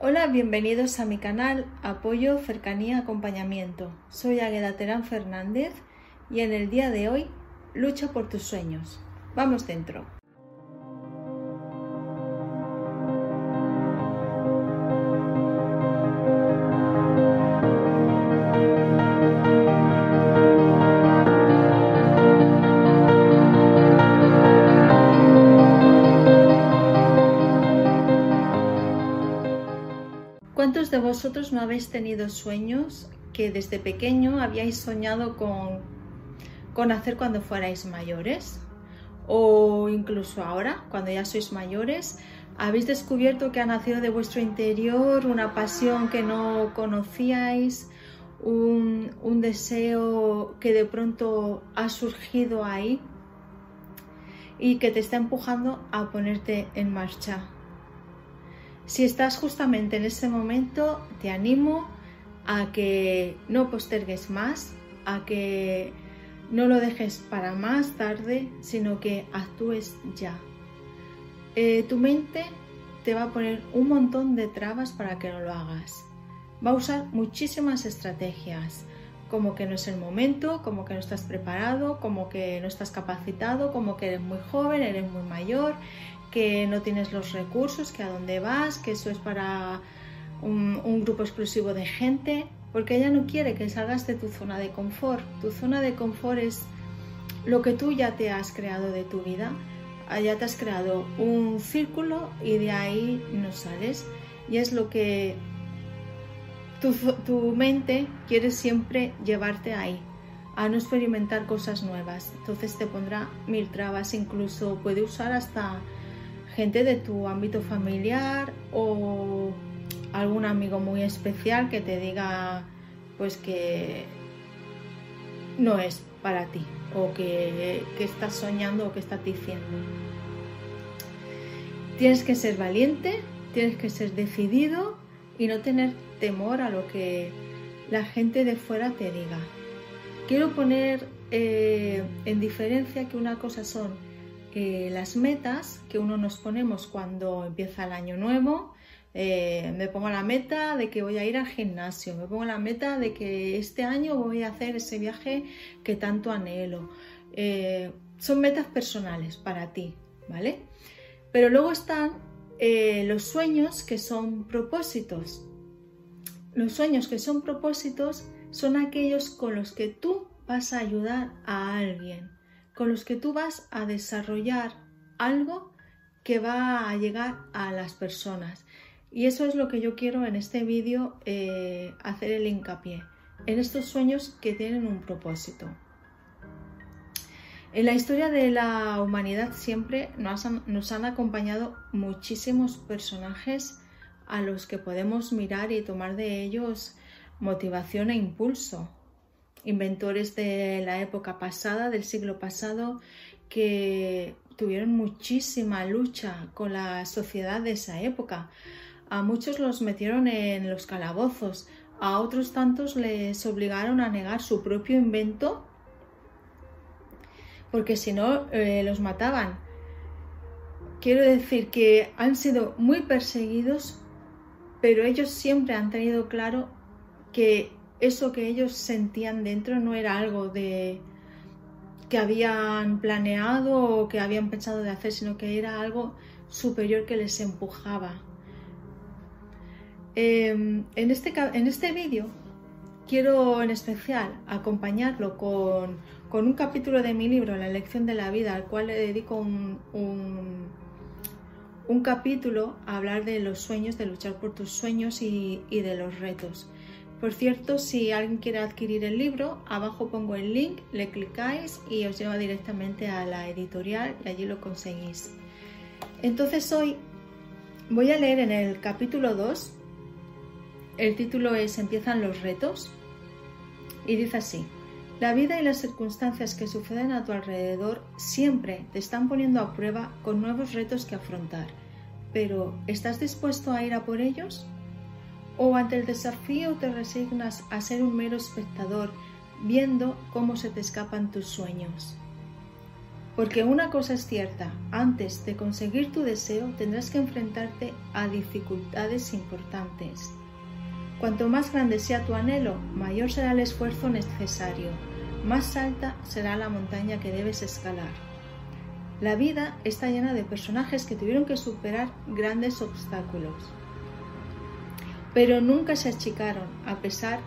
Hola, bienvenidos a mi canal Apoyo, Cercanía, Acompañamiento. Soy Agueda Terán Fernández y en el día de hoy lucha por tus sueños. Vamos dentro. ¿Cuántos de vosotros no habéis tenido sueños que desde pequeño habíais soñado con, con hacer cuando fuerais mayores? O incluso ahora, cuando ya sois mayores, habéis descubierto que ha nacido de vuestro interior una pasión que no conocíais, un, un deseo que de pronto ha surgido ahí y que te está empujando a ponerte en marcha. Si estás justamente en ese momento, te animo a que no postergues más, a que no lo dejes para más tarde, sino que actúes ya. Eh, tu mente te va a poner un montón de trabas para que no lo hagas. Va a usar muchísimas estrategias, como que no es el momento, como que no estás preparado, como que no estás capacitado, como que eres muy joven, eres muy mayor, que no tienes los recursos, que a dónde vas, que eso es para un, grupo exclusivo de gente, porque ella no quiere que salgas de tu zona de confort. Tu zona de confort es lo que tú ya te has creado de tu vida, ya te has creado un círculo y de ahí no sales. Y es lo que tu, tu mente quiere siempre llevarte ahí, a no experimentar cosas nuevas. Entonces te pondrá mil trabas, incluso puede usar hasta gente de tu ámbito familiar o algún amigo muy especial que te diga pues que no es para ti o que, que estás soñando o que estás diciendo. Tienes que ser valiente, tienes que ser decidido y no tener temor a lo que la gente de fuera te diga. Quiero poner eh, en diferencia que una cosa son eh, las metas que uno nos ponemos cuando empieza el año nuevo. Eh, me pongo la meta de que voy a ir al gimnasio, me pongo la meta de que este año voy a hacer ese viaje que tanto anhelo. Eh, son metas personales para ti, ¿vale? Pero luego están los sueños que son propósitos. Los sueños que son propósitos son aquellos con los que tú vas a ayudar a alguien con los que tú vas a desarrollar algo que va a llegar a las personas. Y eso es lo que yo quiero en este vídeo eh, hacer el hincapié, en estos sueños que tienen un propósito. En la historia de la humanidad siempre nos han, nos han acompañado muchísimos personajes a los que podemos mirar y tomar de ellos motivación e impulso inventores de la época pasada, del siglo pasado, que tuvieron muchísima lucha con la sociedad de esa época. A muchos los metieron en los calabozos, a otros tantos les obligaron a negar su propio invento porque si no eh, los mataban. Quiero decir que han sido muy perseguidos, pero ellos siempre han tenido claro que eso que ellos sentían dentro no era algo de que habían planeado o que habían pensado de hacer, sino que era algo superior que les empujaba. Eh, en este, en este vídeo quiero en especial acompañarlo con, con, un capítulo de mi libro, La elección de la vida, al cual le dedico un, un, capítulo a hablar de los sueños, de luchar por tus sueños y de los retos. Por cierto, si alguien quiere adquirir el libro, abajo pongo el link, le clicáis y os lleva directamente a la editorial y allí lo conseguís. Entonces hoy voy a leer en el capítulo 2, el título es Empiezan los retos y dice así, la vida y las circunstancias que suceden a tu alrededor siempre te están poniendo a prueba con nuevos retos que afrontar, pero ¿estás dispuesto a ir a por ellos? ¿O ante el desafío te resignas a ser un mero espectador viendo cómo se te escapan tus sueños? Porque una cosa es cierta, antes de conseguir tu deseo tendrás que enfrentarte a dificultades importantes. Cuanto más grande sea tu anhelo, mayor será el esfuerzo necesario, más alta será la montaña que debes escalar. La vida está llena de personajes que tuvieron que superar grandes obstáculos, pero nunca se achicaron a pesar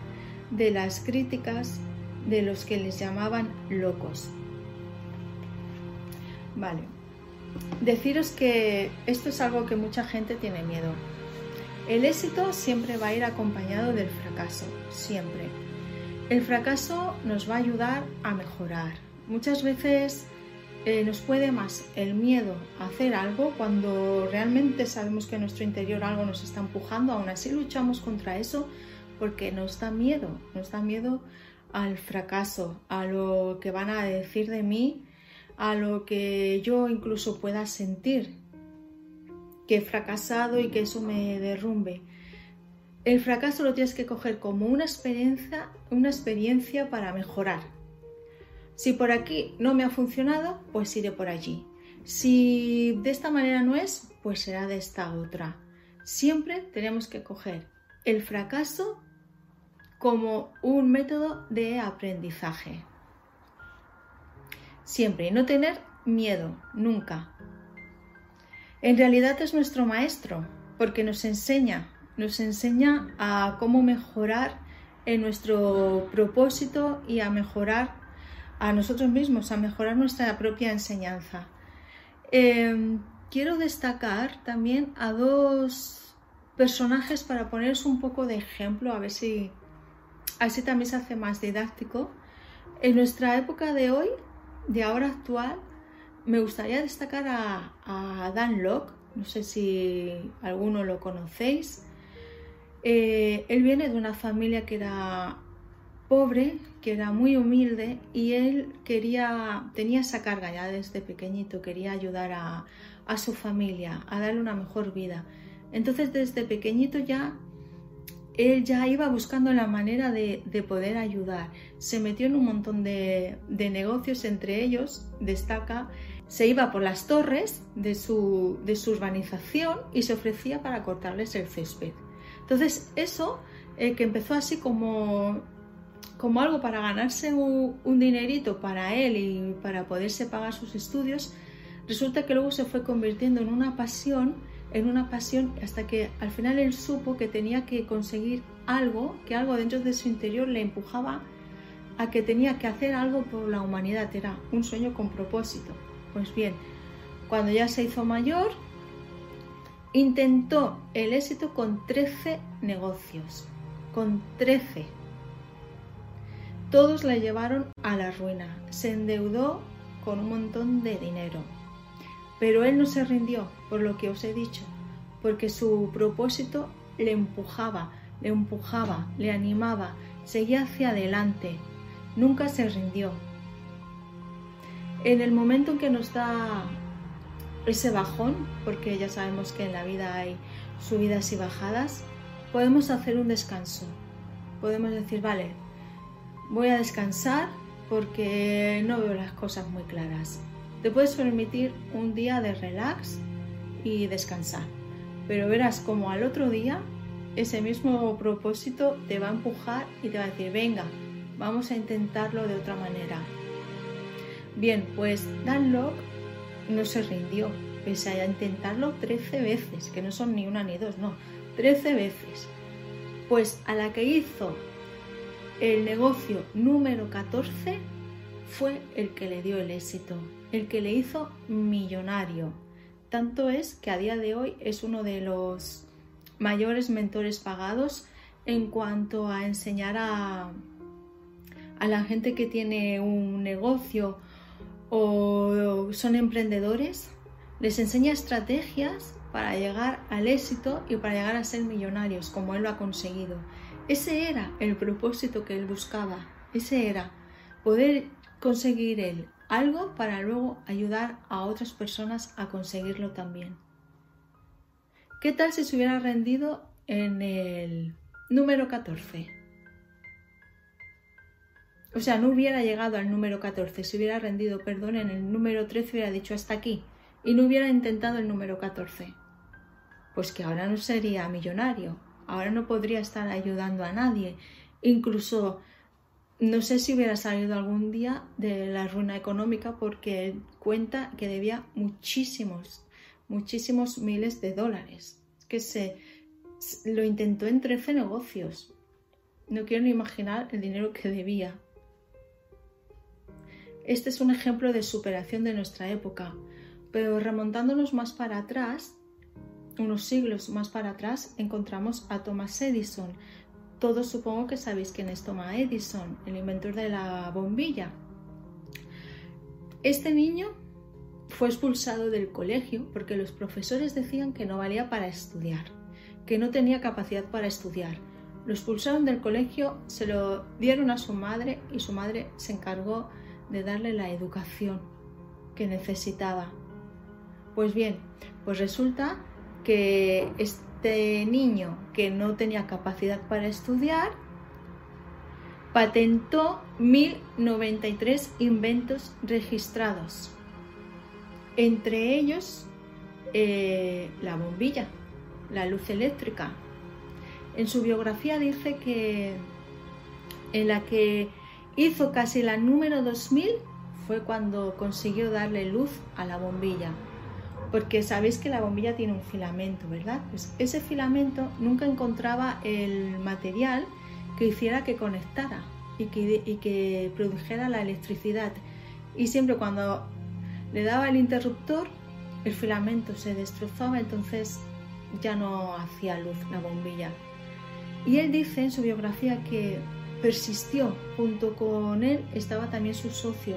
de las críticas de los que les llamaban locos. Vale. Deciros que esto es algo que mucha gente tiene miedo. El éxito siempre va a ir acompañado del fracaso, siempre. El fracaso nos va a ayudar a mejorar. Muchas veces eh, nos puede más el miedo a hacer algo cuando realmente sabemos que en nuestro interior algo nos está empujando, aún así luchamos contra eso porque nos da miedo, nos da miedo al fracaso, a lo que van a decir de mí a lo que yo incluso pueda sentir que he fracasado y que eso me derrumbe. El fracaso lo tienes que coger como una experiencia, una experiencia para mejorar. Si por aquí no me ha funcionado, pues iré por allí. Si de esta manera no es, pues será de esta otra. Siempre tenemos que coger el fracaso como un método de aprendizaje. Siempre, y no tener miedo, nunca. En realidad es nuestro maestro, porque nos enseña, nos enseña a cómo mejorar en nuestro propósito y a mejorar a nosotros mismos, a mejorar nuestra propia enseñanza. Em, quiero destacar también a dos personajes para poneros un poco de ejemplo, a ver si así también se hace más didáctico. En nuestra época de hoy de ahora actual, me gustaría destacar a, Dan Locke, no sé si alguno lo conocéis. Eh, él viene de una familia que era pobre, que era muy humilde y él quería, tenía esa carga ya desde pequeñito, quería ayudar a, a su familia, a darle una mejor vida. Entonces desde pequeñito ya él ya iba buscando la manera de, poder ayudar. Se metió en un montón de, negocios, entre ellos destaca, se iba por las torres de su, urbanización y se ofrecía para cortarles el césped. Entonces eso, eh, que empezó así como, como algo para ganarse un, dinerito para él y para poderse pagar sus estudios, resulta que luego se fue convirtiendo en una pasión en una pasión hasta que al final él supo que tenía que conseguir algo, que algo dentro de su interior le empujaba a que tenía que hacer algo por la humanidad, era un sueño con propósito. Pues bien, cuando ya se hizo mayor, intentó el éxito con 13 negocios, con 13. Todos le llevaron a la ruina, se endeudó con un montón de dinero, pero él no se rindió, por lo que os he dicho, porque su propósito le empujaba, le empujaba, le animaba, seguía hacia adelante, nunca se rindió. En el momento en que nos da ese bajón, porque ya sabemos que en la vida hay subidas y bajadas, podemos hacer un descanso. Podemos decir, vale, voy a descansar porque no veo las cosas muy claras. Te puedes permitir un día de relax y descansar, pero verás como al otro día ese mismo propósito te va a empujar y te va a decir, venga, vamos a intentarlo de otra manera. Bien, pues Dan no se rindió, pese a intentarlo 13 veces, que no son ni una ni dos, no, 13 veces. Pues a la que hizo el negocio número 14 fue el que le dio el éxito el que le hizo millonario. Tanto es que a día de hoy es uno de los mayores mentores pagados en cuanto a enseñar a, a la gente que tiene un negocio o son emprendedores, les enseña estrategias para llegar al éxito y para llegar a ser millonarios, como él lo ha conseguido. Ese era el propósito que él buscaba, ese era poder conseguir él algo para luego ayudar a otras personas a conseguirlo también. ¿Qué tal si se hubiera rendido en el número 14? O sea, no hubiera llegado al número 14, se hubiera rendido, perdón, en el número 13 hubiera dicho hasta aquí y no hubiera intentado el número 14. Pues que ahora no sería millonario, ahora no podría estar ayudando a nadie. Incluso no sé si hubiera salido algún día de la ruina económica porque cuenta que debía muchísimos, muchísimos miles de dólares. Que se lo intentó en 13 negocios. No quiero ni imaginar el dinero que debía. Este es un ejemplo de superación de nuestra época, pero remontándonos más para atrás, unos siglos más para atrás, encontramos a Thomas Edison. Todos supongo que sabéis quién es Thomas Edison, el inventor de la bombilla. Este niño fue expulsado del colegio porque los profesores decían que no valía para estudiar, que no tenía capacidad para estudiar. Lo expulsaron del colegio, se lo dieron a su madre y su madre se encargó de darle la educación que necesitaba. Pues bien, pues resulta que este niño que no tenía capacidad para estudiar patentó 1093 inventos registrados, entre ellos eh, la bombilla, la luz eléctrica. En su biografía dice que en la que hizo casi la número 2000 fue cuando consiguió darle luz a la bombilla. Porque sabéis que la bombilla tiene un filamento, ¿verdad? Pues ese filamento nunca encontraba el material que hiciera que conectara y que, y que produjera la electricidad. Y siempre cuando le daba el interruptor, el filamento se destrozaba, entonces ya no hacía luz la bombilla. Y él dice en su biografía que persistió. Junto con él estaba también su socio.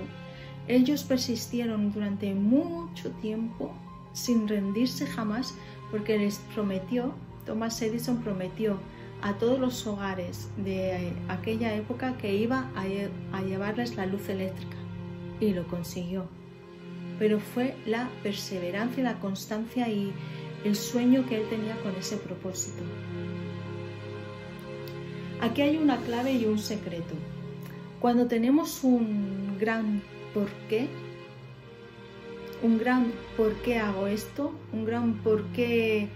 Ellos persistieron durante mucho tiempo sin rendirse jamás porque les prometió, Thomas Edison prometió a todos los hogares de aquella época que iba a, llevarles la luz eléctrica y lo consiguió. Pero fue la perseverancia, la constancia y el sueño que él tenía con ese propósito. Aquí hay una clave y un secreto. Cuando tenemos un gran por qué, un gran por qué hago esto, un gran por qué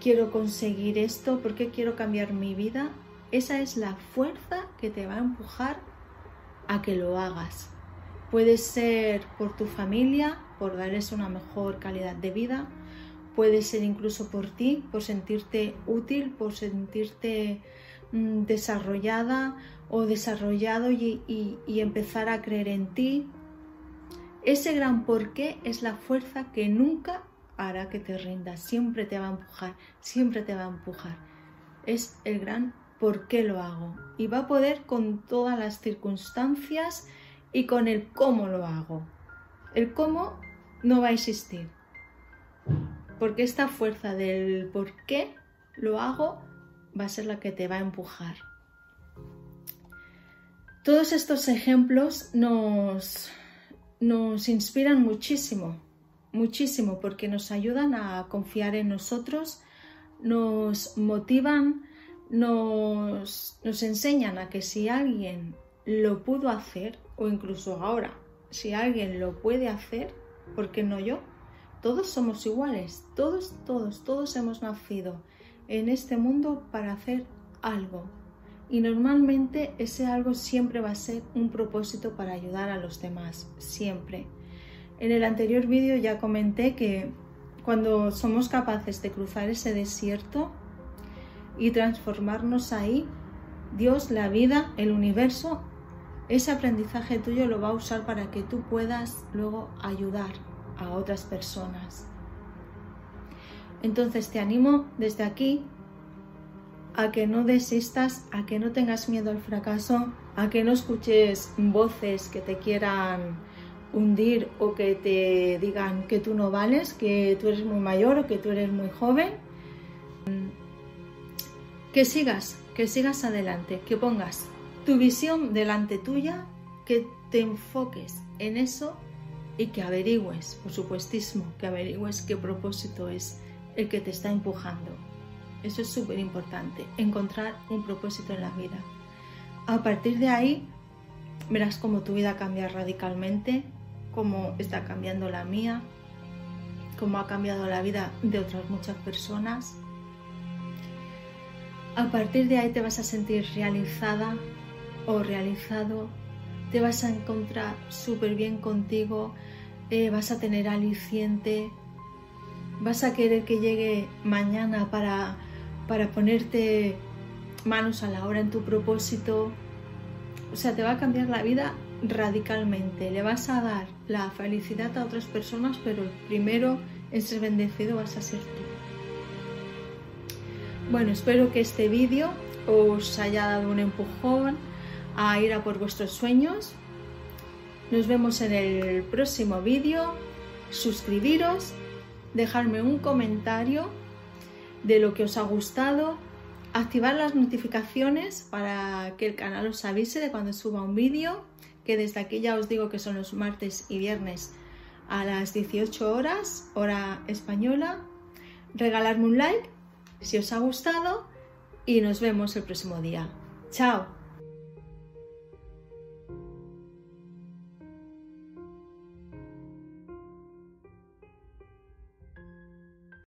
quiero conseguir esto, por qué quiero cambiar mi vida, esa es la fuerza que te va a empujar a que lo hagas. Puede ser por tu familia, por darles una mejor calidad de vida, puede ser incluso por ti, por sentirte útil, por sentirte Mm, desarrollada o desarrollado y, empezar a creer en ti. Ese gran porqué es la fuerza que nunca hará que te rindas, siempre te va a empujar, siempre te va a empujar. Es el gran por qué lo hago y va a poder con todas las circunstancias y con el cómo lo hago. El cómo no va a existir, porque esta fuerza del por qué lo hago va a ser la que te va a empujar. Todos estos ejemplos nos, nos inspiran muchísimo, muchísimo, porque nos ayudan a confiar en nosotros, nos motivan, nos, nos enseñan a que si alguien lo pudo hacer, o incluso ahora, si alguien lo puede hacer, ¿por qué no yo? Todos somos iguales, todos, todos, todos hemos nacido en este mundo para hacer algo. Y normalmente ese algo siempre va a ser un propósito para ayudar a los demás, siempre. En el anterior vídeo ya comenté que cuando somos capaces de cruzar ese desierto y transformarnos ahí, Dios, la vida, el universo, ese aprendizaje tuyo lo va a usar para que tú puedas luego ayudar a otras personas. Entonces te animo desde aquí a que no desistas, a que no tengas miedo al fracaso, a que no escuches voces que te quieran hundir o que te digan que tú no vales, que tú eres muy mayor o que tú eres muy joven. Que sigas, que sigas adelante, que pongas tu visión delante tuya, que te enfoques en eso y que averigües, por supuestísimo, que averigües qué propósito es el que te está empujando. Eso es súper importante, encontrar un propósito en la vida. A partir de ahí, verás cómo tu vida cambia radicalmente, cómo está cambiando la mía, cómo ha cambiado la vida de otras muchas personas. A partir de ahí te vas a sentir realizada o realizado, te vas a encontrar súper bien contigo, eh, vas a tener aliciente, vas a querer que llegue mañana para, para ponerte manos a la obra en tu propósito. O sea, te va a cambiar la vida radicalmente. Le vas a dar la felicidad a otras personas, pero el primero en ser bendecido vas a ser tú. Bueno, espero que este vídeo os haya dado un empujón a ir a por vuestros sueños nos vemos en el próximo vídeo. Suscribiros, dejarme un comentario de lo que os ha gustado, activar las notificaciones para que el canal os avise de cuando suba un vídeo, que desde aquí ya os digo que son los martes y viernes a las 18 horas, hora española. Regalarme un like si os ha gustado y nos vemos el próximo día. ¡Chao!